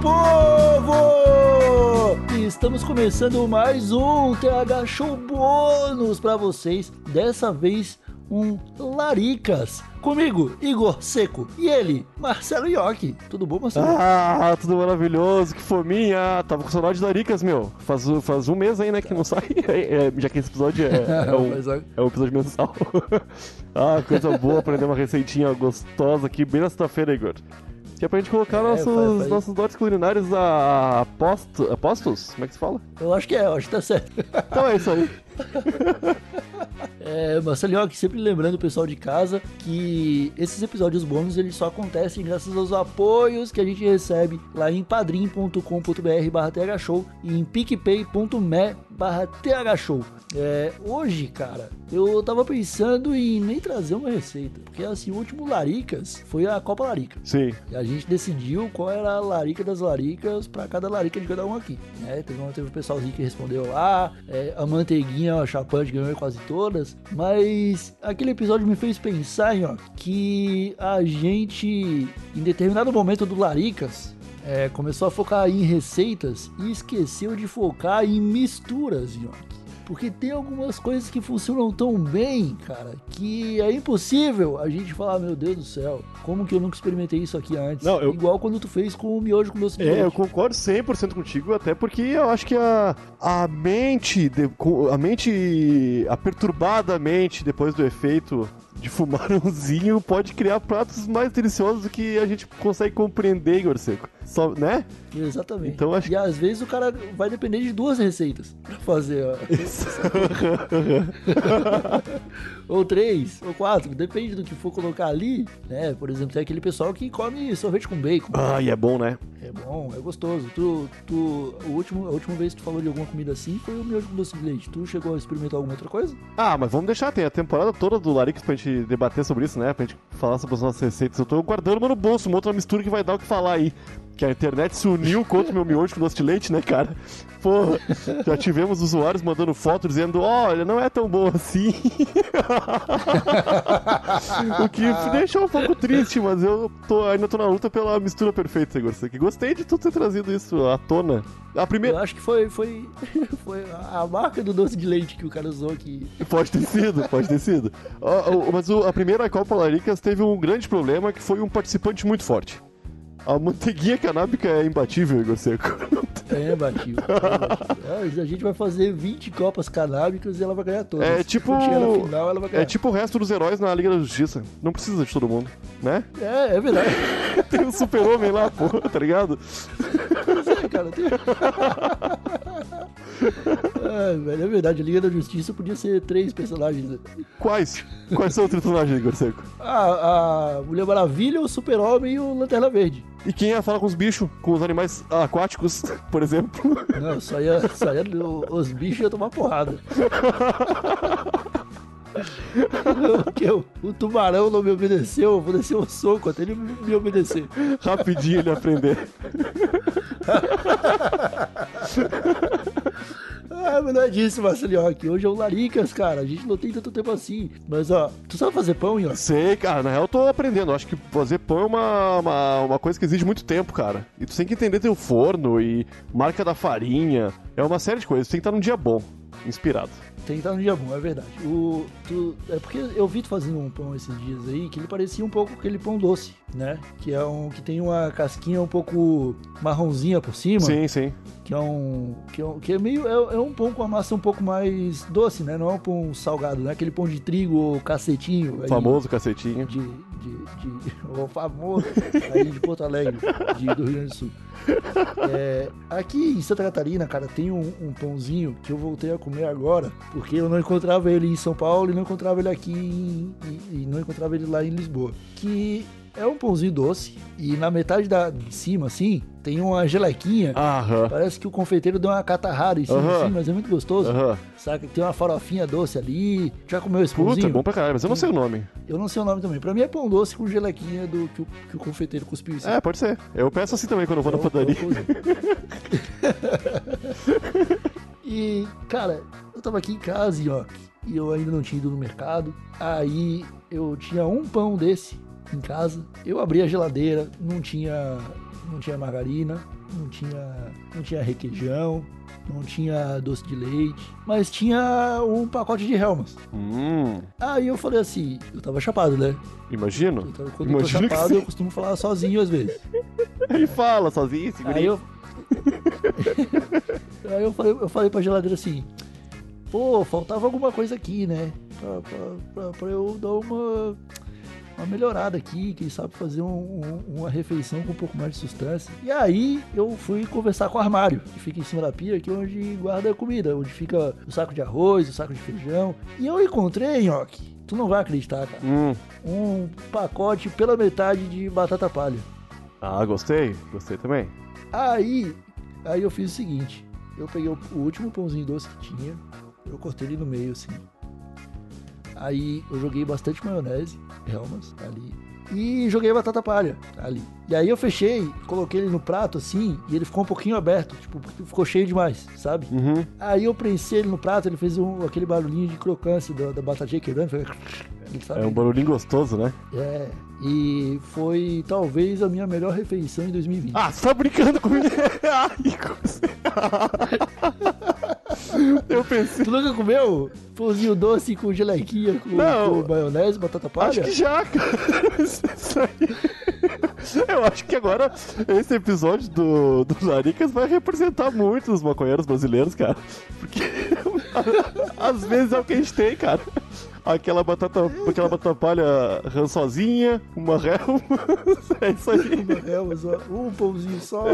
povo! Estamos começando mais um TH Show bônus para vocês. Dessa vez um Laricas. Comigo, Igor Seco. E ele, Marcelo Iocchi. Tudo bom, Marcelo? Ah, tudo maravilhoso, que fominha. Tava com saudade de Laricas, meu. Faz, faz um mês aí, né, que não sai. É, é, já que esse episódio é, é, um, é um episódio mensal. ah, coisa boa, aprender uma receitinha gostosa aqui, bem na sexta-feira, Igor. Que é pra gente colocar é, nossos, faz, faz. nossos dotes culinários a, a postos? Como é que se fala? Eu acho que é, eu acho que tá certo. Então é isso aí. É, Marcelinho, aqui sempre lembrando o pessoal de casa que esses episódios bônus eles só acontecem graças aos apoios que a gente recebe lá em padrim.com.br barra thshow e em picpay.me barra thshow. É, hoje, cara, eu tava pensando em nem trazer uma receita, porque assim, o último Laricas foi a Copa Larica. Sim. E a gente decidiu qual era a larica das laricas para cada larica de cada um aqui. Né? Teve, um, teve um pessoalzinho que respondeu lá, é, a manteiguinha, a chapante ganhou quase todas, mas aquele episódio me fez pensar ó, que a gente, em determinado momento do Laricas, é, começou a focar em receitas e esqueceu de focar em misturas, ó. Porque tem algumas coisas que funcionam tão bem, cara, que é impossível a gente falar, meu Deus do céu, como que eu nunca experimentei isso aqui antes? Não, eu... Igual quando tu fez com o miojo com de É, eu concordo 100% contigo, até porque eu acho que a, a mente, a mente, a perturbada mente depois do efeito de fumarãozinho pode criar pratos mais deliciosos do que a gente consegue compreender, Igor Seco. Só, né? Exatamente. Então, acho... E às vezes o cara vai depender de duas receitas pra fazer. Ó. ou três, ou quatro, depende do que for colocar ali, né? Por exemplo, tem aquele pessoal que come sorvete com bacon. Ah, e é bom, né? É bom, é gostoso. Tu, tu, o último, a última vez que tu falou de alguma comida assim foi o miojo com doce de leite. Tu chegou a experimentar alguma outra coisa? Ah, mas vamos deixar, tem a temporada toda do Larix pra gente debater sobre isso, né? Pra gente falar sobre as nossas receitas. Eu tô guardando uma no bolso, uma outra mistura que vai dar o que falar aí. Que a internet se uniu contra o meu miojo com doce de leite, né, cara? Pô, já tivemos usuários mandando foto dizendo: olha, não é tão bom assim. o que deixa um pouco triste, mas eu tô, ainda tô na luta pela mistura perfeita, Igor. Que gostei de tu ter trazido isso à tona. A primeira... Eu acho que foi, foi, foi a marca do doce de leite que o cara usou aqui. Pode ter sido, pode ter sido. mas a primeira Copa Laricas teve um grande problema que foi um participante muito forte. A manteiguinha canábica é imbatível, Igor Seco. É imbatível. É a gente vai fazer 20 copas canábicas e ela vai ganhar todas. É tipo. Final. É tipo o resto dos heróis na Liga da Justiça. Não precisa de todo mundo, né? É, é verdade. tem um super-homem lá, pô, tá ligado? Pois é, cara. Tem... é, velho, é verdade. A Liga da Justiça podia ser três personagens. Né? Quais? Quais são os personagens, Igor Seco? A, a Mulher Maravilha, o Super-Homem e o Lanterna Verde. E quem ia falar com os bichos, com os animais aquáticos, por exemplo? Não, só ia, só ia os bichos iam tomar porrada. Porque o, o, tubarão não me obedeceu, eu vou descer um soco até ele me obedecer. Rapidinho ele aprender. Ah, mas não é disso, Marcelinho, que hoje é o Laricas, cara. A gente não tem tanto tempo assim. Mas, ó, tu sabe fazer pão, Ian? Sei, cara. Na real, eu tô aprendendo. Eu acho que fazer pão é uma, uma, uma, coisa que exige muito tempo, cara. E tu tem que entender teu forno e marca da farinha. É uma série de coisas. Tu tem que estar num dia bom, inspirado. Tem que estar num dia bom, é verdade. O, tu, é porque eu vi tu fazendo um pão esses dias aí, que ele parecia um pouco aquele pão doce, né? Que é um que tem uma casquinha um pouco marronzinha por cima. Sim, sim que é um que é, um, que é meio é, é, um pão com a massa um pouco mais doce, né? Não é um pão salgado, não é aquele pão de trigo ou cacetinho. Aí, famoso cacetinho. De, de, de, o famoso aí de Porto Alegre, de, do Rio Grande do Sul. É, aqui em Santa Catarina, cara, tem um, um, pãozinho que eu voltei a comer agora, porque eu não encontrava ele em São Paulo e não encontrava ele aqui em, e, e não encontrava ele lá em Lisboa. Que é um pãozinho doce e na metade da, de cima, assim, tem uma gelequinha. Aham. Parece que o confeiteiro deu uma catarrada em cima, Aham. assim, mas é muito gostoso. Aham. Saca? Tem uma farofinha doce ali. Já comeu esse pãozinho? Puta, é bom pra caralho, mas eu não sei o nome. Eu não sei o nome também. Pra mim é pão doce com gelequinha do que o, que o confeiteiro cuspiu em cima. É, pode ser. Eu peço assim também quando eu vou na padaria. e, cara, eu tava aqui em casa ó, e eu ainda não tinha ido no mercado. Aí eu tinha um pão desse em casa. Eu abri a geladeira, não tinha, não tinha margarina, não tinha, não tinha requeijão, não tinha doce de leite, mas tinha um pacote de Helmas. Hum. Aí eu falei assim, eu tava chapado, né? Imagino. Quando Imagino eu tô chapado, eu costumo falar sozinho às vezes. Ele fala sozinho, segura Aí eu. Aí eu falei, eu falei pra geladeira assim, pô, faltava alguma coisa aqui, né? Pra, pra, pra, pra eu dar uma uma melhorada aqui, quem sabe fazer um, um, uma refeição com um pouco mais de sustância. E aí eu fui conversar com o armário, que fica em cima da pia, que é onde guarda a comida, onde fica o saco de arroz, o saco de feijão. E eu encontrei, Nhoque, tu não vai acreditar, cara, Hum. um pacote pela metade de batata palha. Ah, gostei. Gostei também. Aí, aí eu fiz o seguinte, eu peguei o, o último pãozinho doce que tinha, eu cortei ele no meio assim. Aí eu joguei bastante maionese, Helmas, ali. E joguei batata palha ali. E aí eu fechei, coloquei ele no prato assim, e ele ficou um pouquinho aberto, tipo, ficou cheio demais, sabe? Uhum. Aí eu prensei ele no prato, ele fez um, aquele barulhinho de crocância da, da batatinha quebrando. Foi... sabe? É um barulhinho gostoso, né? É, e foi talvez a minha melhor refeição em 2020. Ah, você tá brincando comigo? Eu pensei. Tu nunca comeu pãozinho doce com gelequinha, com, Não. com maionese, batata palha? Acho que já, cara. Isso aí. Eu acho que agora esse episódio do, do Laricas vai representar muito os maconheiros brasileiros, cara. Porque às vezes é o que a gente tem, cara. Aquela batata, aquela batata palha rançosinha, uma réu. É isso aí. Uma Helmas, ó, um pãozinho só.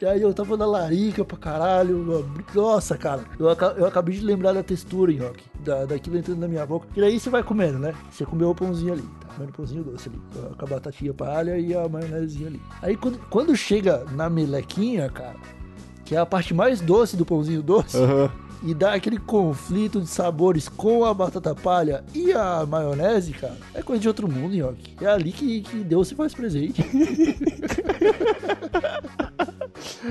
e aí eu tava na larica pra caralho. Nossa, cara. Eu, eu acabei de lembrar da textura, Nhoque. Da, daquilo entrando na minha boca. E aí você vai comendo, né? Você comeu o pãozinho ali. Tá comendo o pãozinho doce ali. Com a batatinha palha e a maionezinha ali. Aí quando, quando chega na melequinha, cara, que é a parte mais doce do pãozinho doce. Aham. E dá aquele conflito de sabores com a batata palha e a maionese, cara, é coisa de outro mundo, Nhoque. É ali que, que Deus se faz presente.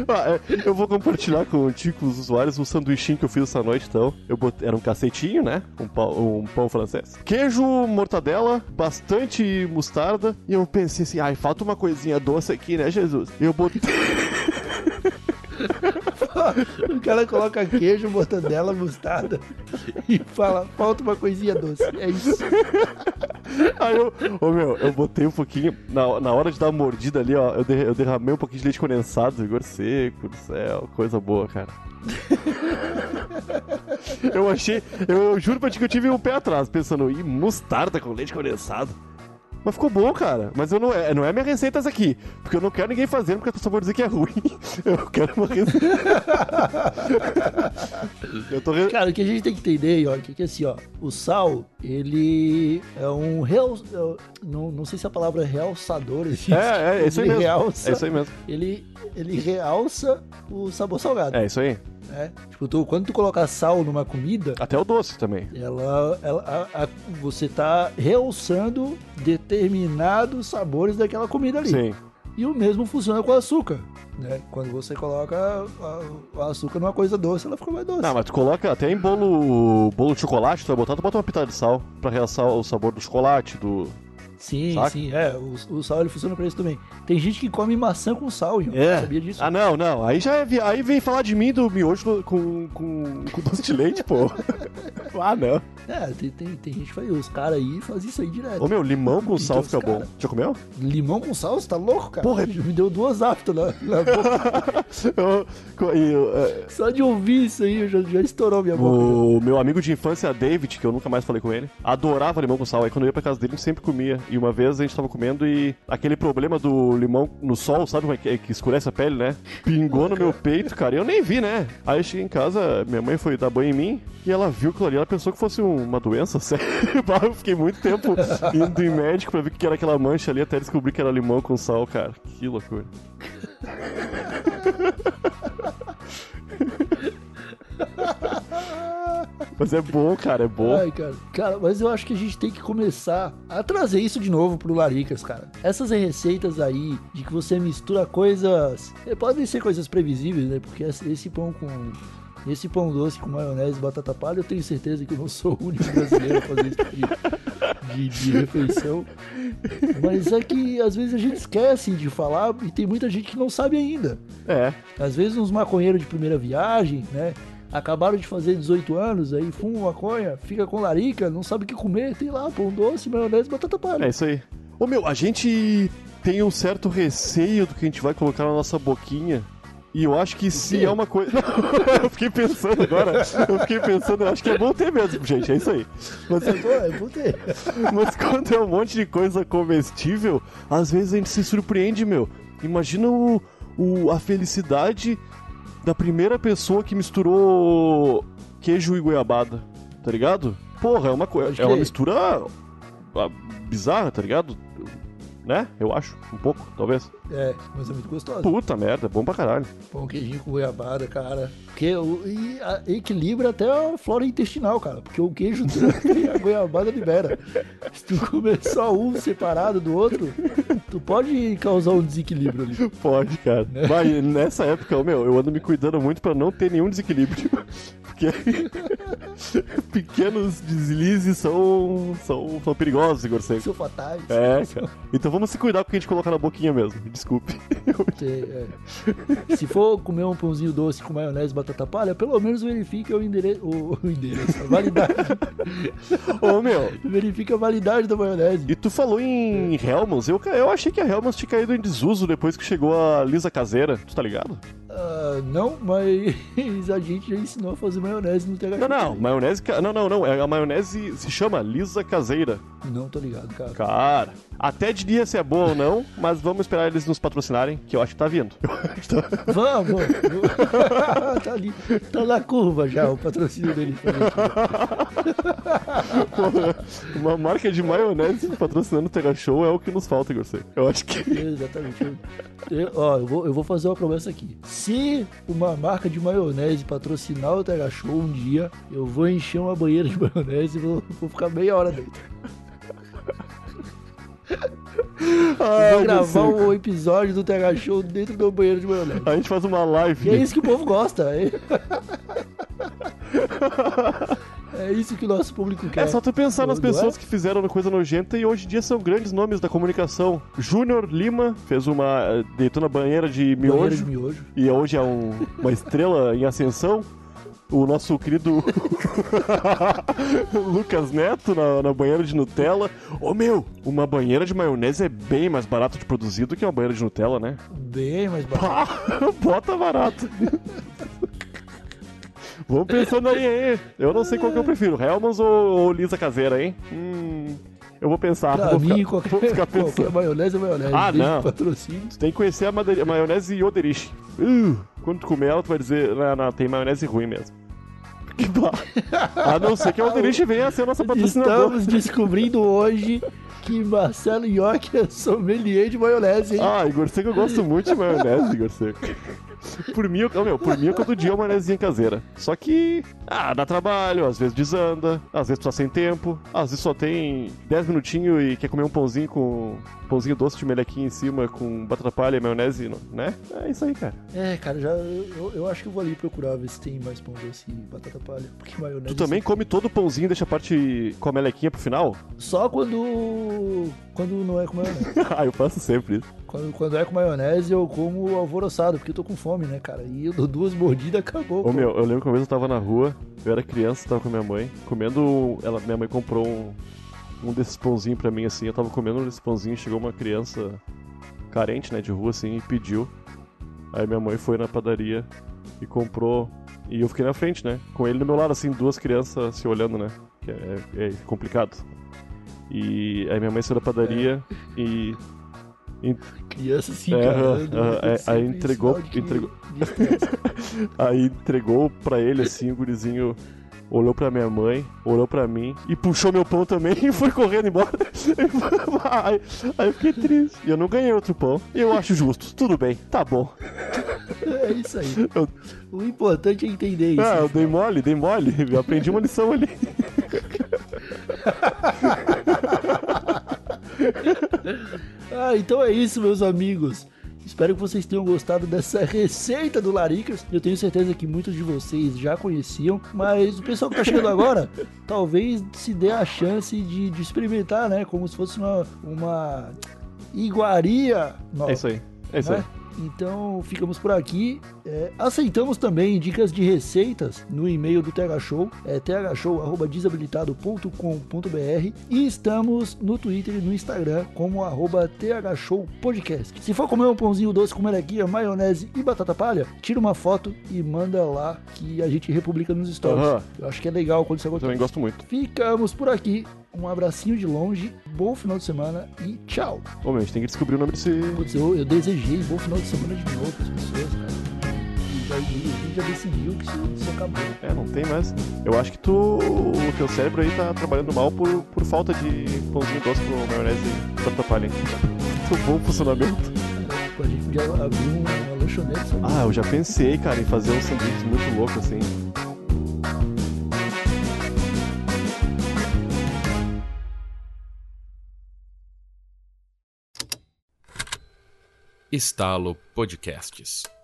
Ah, é, eu vou compartilhar contigo, com os usuários, o sanduichinho que eu fiz essa noite, então. Eu botei, era um cacetinho, né? Um pão, um pão francês. Queijo, mortadela, bastante mostarda. E eu pensei assim, ai, falta uma coisinha doce aqui, né, Jesus? E eu botei... o cara coloca queijo, mortadela, mostarda e fala, falta uma coisinha doce. É isso. Aí eu, ô meu, eu botei um pouquinho, na, na hora de dar uma mordida ali, ó, eu, derra- eu derramei um pouquinho de leite condensado, vigor seco do céu, coisa boa, cara. eu achei, eu juro pra ti que eu tive um pé atrás, pensando, ih, mostarda com leite condensado. Mas ficou bom, cara. Mas eu não é, não é minha receita essa aqui. Porque eu não quero ninguém fazendo, porque eu só vou dizer que é ruim. Eu quero uma receita. eu tô. Cara, o que a gente tem que entender, ó, que, que assim, ó, o sal, ele é um real, é- não, não sei se a palavra realçador existe. É, é, é isso aí mesmo. Realça, É isso aí mesmo. Ele, ele realça o sabor salgado. É isso aí. né? Tipo, tu- quando tu colocar sal numa comida, Até o doce também. ela, ela a- a- você tá realçando determinados sabores daquela comida ali. Sim. E o mesmo funciona com o açúcar, né? Quando você coloca o açúcar numa coisa doce, ela fica mais doce. Não, mas tu coloca até em bolo, bolo de chocolate, tu vai botar, tu bota uma pitada de sal pra realçar o sabor do chocolate, do... Sim, Saca? sim, é. O, o sal ele funciona pra isso também. Tem gente que come maçã com sal, Ian. Sabia disso? Ah, não, não. Aí já é, vi- aí vem falar de mim do miojo com, com, com doce de leite, pô. ah, não. É, tem, tem, tem gente que faz. Os caras aí fazem isso aí direto. Ô, meu, limão com sal Então, fica os bom. cara- Já comeu? Limão com sal, você tá louco, cara? Porra. Me deu duas aftas na, na boca. Eu- co- e eu, é, Só de ouvir isso aí, eu já, já estourou minha boca. o meu amigo de infância, David, que eu nunca mais falei com ele, adorava limão com sal. Aí quando eu ia pra casa dele, ele sempre comia. E uma vez a gente tava comendo e aquele problema do limão no sol, sabe como é que, é que escurece a pele, né? Pingou no meu peito, cara. Eu nem vi, né? Aí eu cheguei em casa, minha mãe foi dar banho em mim e ela viu aquilo ali. Ela pensou que fosse um- uma doença, sério. Eu fiquei muito tempo indo em médico pra ver o que era aquela mancha ali até descobrir que era limão com sal, cara. Que loucura. Mas é bom, cara, é bom. Ai, cara. Cara, mas eu acho que a gente tem que começar a trazer isso de novo pro Laricas, cara. Essas receitas aí de que você mistura coisas. eh, Podem ser coisas previsíveis, né? Porque esse pão com. Esse pão doce com maionese e batata palha, eu tenho certeza que eu não sou o único brasileiro a fazer isso. aqui. de, de refeição. Mas é que às vezes a gente esquece de falar e tem muita gente que não sabe ainda. É. Às vezes uns maconheiros de primeira viagem, né? Acabaram de fazer 18 anos, aí fuma maconha, fica com larica, não sabe o que comer, tem lá pão doce, maionese, batata palha. É isso aí. Ô meu, a gente tem um certo receio do que a gente vai colocar na nossa boquinha. E eu acho que se é uma coisa. eu fiquei pensando agora. Eu fiquei pensando, eu acho que é bom ter mesmo, gente. É isso aí. Mas, é, bom, é bom ter. Mas quando é um monte de coisa comestível, às vezes a gente se surpreende, meu. Imagina o, o, a felicidade da primeira pessoa que misturou queijo e goiabada, tá ligado? Porra, é uma, é uma mistura ah, bizarra, tá ligado? Né? Eu acho, um pouco, talvez. É, mas é muito gostoso. Puta merda, é bom pra caralho. Pão queijinho com goiabada, cara. Porque o, e a, equilibra até a flora intestinal, cara. Porque o queijo e a goiabada libera. Se tu comer só um separado do outro, tu pode causar um desequilíbrio ali. Pode, cara. Né? Mas nessa época, meu, eu ando me cuidando muito pra não ter nenhum desequilíbrio. Porque pequenos deslizes são, são, são perigosos, Igor Seco. São fatais. É, cara. Então vamos se cuidar com o que a gente coloca na boquinha mesmo desculpe. É. Se for comer um pãozinho doce com maionese e batata palha, pelo menos verifique o endereço, o, o endereço, a validade. Ô, meu. Verifique a validade da maionese. E tu falou em Helmans, eu, eu achei que a Helmans tinha caído em desuso depois que chegou a Lisa Caseira, tu tá ligado? Uh, não, mas a gente já ensinou a fazer maionese no THX. Não, não, maionese. Não, não, não. É, a maionese se chama Lisa Caseira. Não tô ligado, cara. Cara, até diria se é boa ou não, mas vamos esperar eles nos patrocinarem, que eu acho que tá vindo. Vamos! tá ali, tá na curva já o patrocínio dele. uma marca de maionese patrocinando o Tega Show é o que nos falta, Gorcê. Eu acho que. Exatamente. Eu, ó, eu vou, eu vou fazer uma promessa aqui. Se uma marca de maionese patrocinar o Tega Show um dia, eu vou encher uma banheira de maionese e vou, vou ficar meia hora dentro. Ai, vou gravar o um episódio do TH Show dentro do banheiro de maionese. A gente faz uma live. E é isso que o povo gosta. É, isso que o nosso público quer. É só tu pensar nas pessoas é? que fizeram coisa nojenta e hoje em dia são grandes nomes da comunicação. Júnior Lima fez uma. Eh, deitou na banheira de miojo. Banheira de miojo. E hoje é um, uma estrela em ascensão o nosso querido Lucas Neto na, na, banheira de Nutella. Ô meu, uma banheira de maionese é bem mais barato de produzir do que uma banheira de Nutella, né? Bem mais barato. bota barato. Vamos pensando aí, hein? Eu não sei qual que eu prefiro, Helmans ou, ou Lisa Caseira, hein? Hum, eu vou pensar. Pra vou mim, ficar, qualquer, vou ficar pensando. qualquer maionese é maionese. Ah, não. Patrocínio. Tu tem que conhecer a maionese Yoderich. Uh, quando tu comer ela, tu vai dizer, não, não, tem maionese ruim mesmo. A não ser que o Alderich venha a ser nosso patrocinador. Estamos descobrindo hoje que Marcelo York é sommelier de maionese, hein? Ah, Igor Seco, eu gosto muito de maionese, Igor Seco. Por mim, eu, meu, por mim, eu todo dia uma maionezinha caseira. Só que, ah, dá trabalho, às vezes desanda, às vezes tá sem tempo, às vezes só tem 10 minutinhos e quer comer um pãozinho com pãozinho doce de melequinha em cima com batata palha e maionese, né? É isso aí, cara. É, cara, já eu, eu acho que eu vou ali procurar ver se tem mais pão doce e batata palha, porque maionese... Tu também come todo o pãozinho e deixa a parte com a melequinha pro final? Só quando quando não é com maionese. ah, eu faço sempre isso. Quando, quando é com maionese, eu como alvoroçado, porque eu tô com fome, né, cara? E eu dou duas mordidas, acabou. Ô, meu, eu lembro que uma vez eu tava na rua, eu era criança, tava com minha mãe, comendo... Ela, minha mãe comprou um um desses pãozinhos pra mim, assim. Eu tava comendo um desses pãozinhos, chegou uma criança carente, né, de rua, assim, e pediu. Aí minha mãe foi na padaria e comprou. E eu fiquei na frente, né? Com ele do meu lado, assim, duas crianças se olhando, né? Que é, é complicado. E aí minha mãe saiu da padaria é. e. Criança assim, é, cara. Uh, uh, aí entregou. entregou... aí entregou pra ele, assim, o gurizinho olhou pra minha mãe, olhou pra mim e puxou meu pão também e foi correndo embora. aí, aí eu fiquei triste. E eu não ganhei outro pão. E eu acho justo. Tudo bem, tá bom. É isso aí. Eu... O importante é entender isso. Ah, eu dei mole, dei mole. Eu aprendi uma lição ali. Ah, então é isso, meus amigos. Espero que vocês tenham gostado dessa receita do Laricas. Eu tenho certeza que muitos de vocês já conheciam, mas o pessoal que tá chegando agora, talvez se dê a chance de, de experimentar, né? Como se fosse uma, uma iguaria nova. É isso aí. É isso né? Então ficamos por aqui. É, aceitamos também dicas de receitas no e-mail do TH Show, é thshow.desabilitado.com.br e estamos no Twitter e no Instagram como arroba thshowpodcast. Se for comer um pãozinho doce com melequinha, maionese e batata palha, tira uma foto e manda lá que a gente republica nos stories. Uhum. Eu acho que é legal quando isso acontece. Também gosto muito. Ficamos por aqui. Um abracinho de longe, bom final de semana e tchau. Ô, meu, a gente tem que descobrir o nome desse. Putz, eu, eu desejei bom final de semana de novo para as pessoas, cara. E a gente já decidiu que isso, isso, acabou. É, não tem mais. Eu acho que tu, o teu cérebro aí tá trabalhando mal por, por falta de pãozinho doce com maionese e batata palha. Muito bom funcionamento. a gente podia abrir uma lanchonete. Ah, eu já pensei, cara, em fazer um sanduíche muito louco assim. Estalo Podcasts.